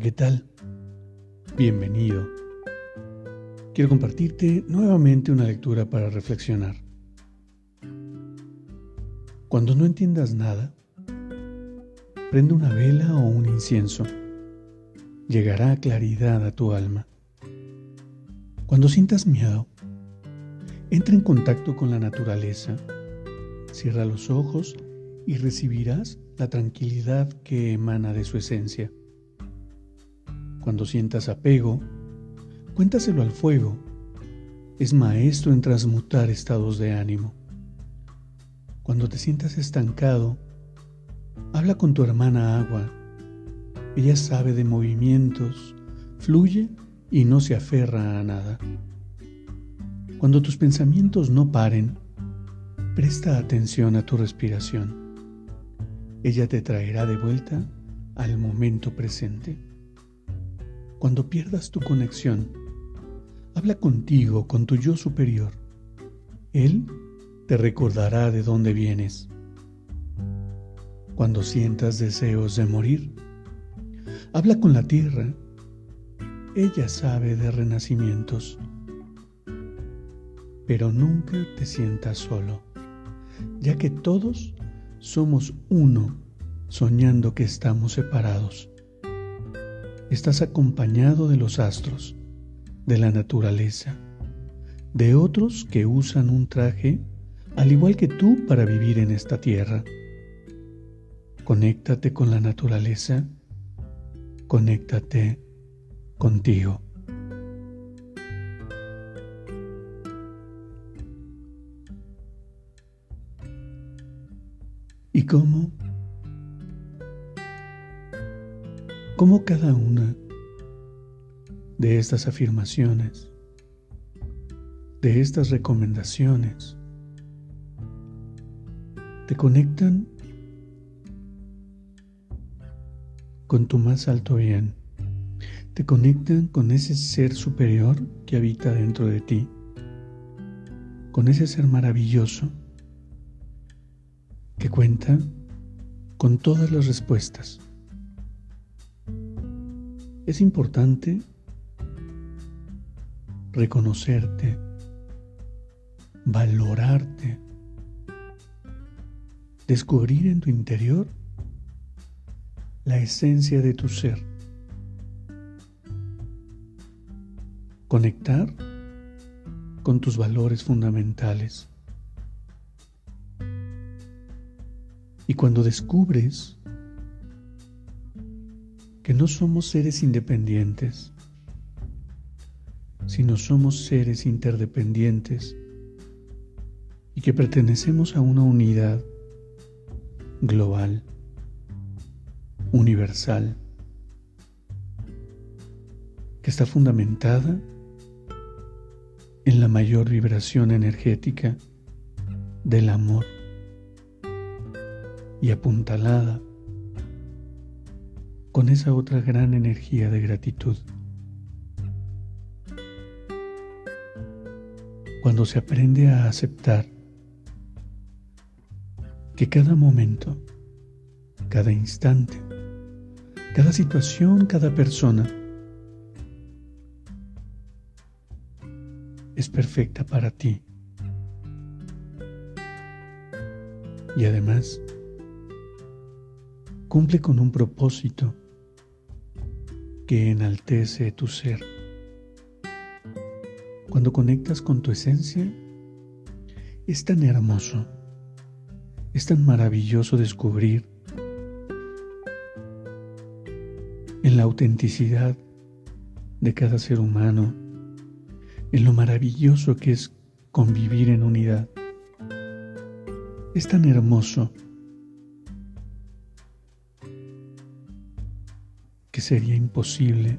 ¿Qué tal? Bienvenido. Quiero compartirte nuevamente una lectura para reflexionar. Cuando no entiendas nada, prende una vela o un incienso. Llegará claridad a tu alma. Cuando sientas miedo, entra en contacto con la naturaleza. Cierra los ojos y recibirás la tranquilidad que emana de su esencia. Cuando sientas apego, cuéntaselo al fuego. Es maestro en transmutar estados de ánimo. Cuando te sientas estancado, habla con tu hermana agua. Ella sabe de movimientos, fluye y no se aferra a nada. Cuando tus pensamientos no paren, presta atención a tu respiración. Ella te traerá de vuelta al momento presente. Cuando pierdas tu conexión, habla contigo, con tu yo superior. Él te recordará de dónde vienes. Cuando sientas deseos de morir, habla con la tierra. Ella sabe de renacimientos. Pero nunca te sientas solo, ya que todos somos uno soñando que estamos separados estás acompañado de los astros, de la naturaleza, de otros que usan un traje al igual que tú para vivir en esta tierra. Conéctate con la naturaleza, conéctate contigo. ¿Y cómo? Cómo cada una de estas afirmaciones, de estas recomendaciones, te conectan con tu más alto bien, te conectan con ese ser superior que habita dentro de ti, con ese ser maravilloso que cuenta con todas las respuestas es importante reconocerte, valorarte, descubrir en tu interior la esencia de tu ser, conectar con tus valores fundamentales. Y cuando descubres que no somos seres independientes, sino somos seres interdependientes y que pertenecemos a una unidad global, universal, que está fundamentada en la mayor vibración energética del amor y apuntalada con esa otra gran energía de gratitud. Cuando se aprende a aceptar que cada momento, cada instante, cada situación, cada persona es perfecta para ti. Y además, cumple con un propósito que enaltece tu ser. Cuando conectas con tu esencia, es tan hermoso, es tan maravilloso descubrir en la autenticidad de cada ser humano en lo maravilloso que es convivir en unidad. Es tan hermoso sería imposible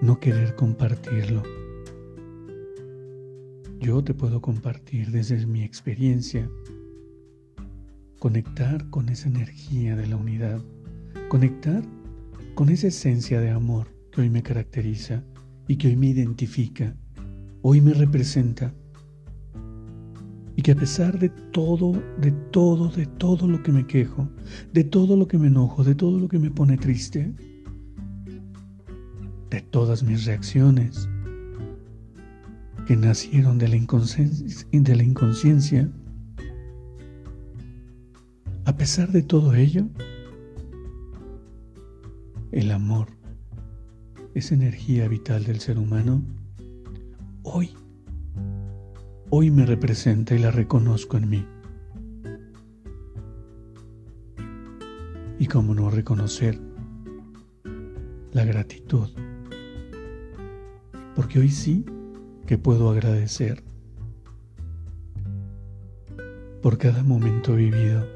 no querer compartirlo. Yo te puedo compartir desde mi experiencia, conectar con esa energía de la unidad, conectar con esa esencia de amor que hoy me caracteriza y que hoy me identifica, hoy me representa. Y que a pesar de todo, de todo, de todo lo que me quejo, de todo lo que me enojo, de todo lo que me pone triste, de todas mis reacciones que nacieron de la, inconsciencia, a pesar de todo ello, el amor, esa energía vital del ser humano, hoy, hoy me representa y la reconozco en mí. Y cómo no reconocer la gratitud, porque hoy sí que puedo agradecer por cada momento vivido,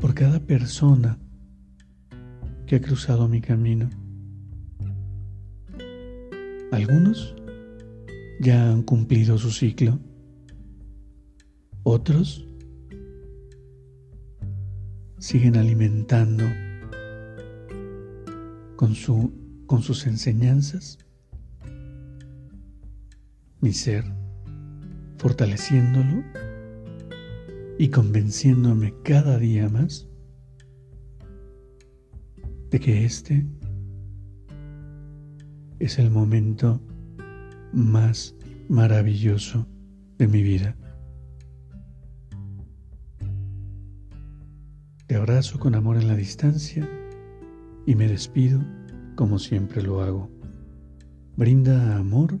por cada persona que ha cruzado mi camino. Algunos ya han cumplido su ciclo, otros siguen alimentando con, su, con sus enseñanzas mi ser, fortaleciéndolo y convenciéndome cada día más de que este es el momento más maravilloso de mi vida. Te abrazo con amor en la distancia y me despido como siempre lo hago. Brinda amor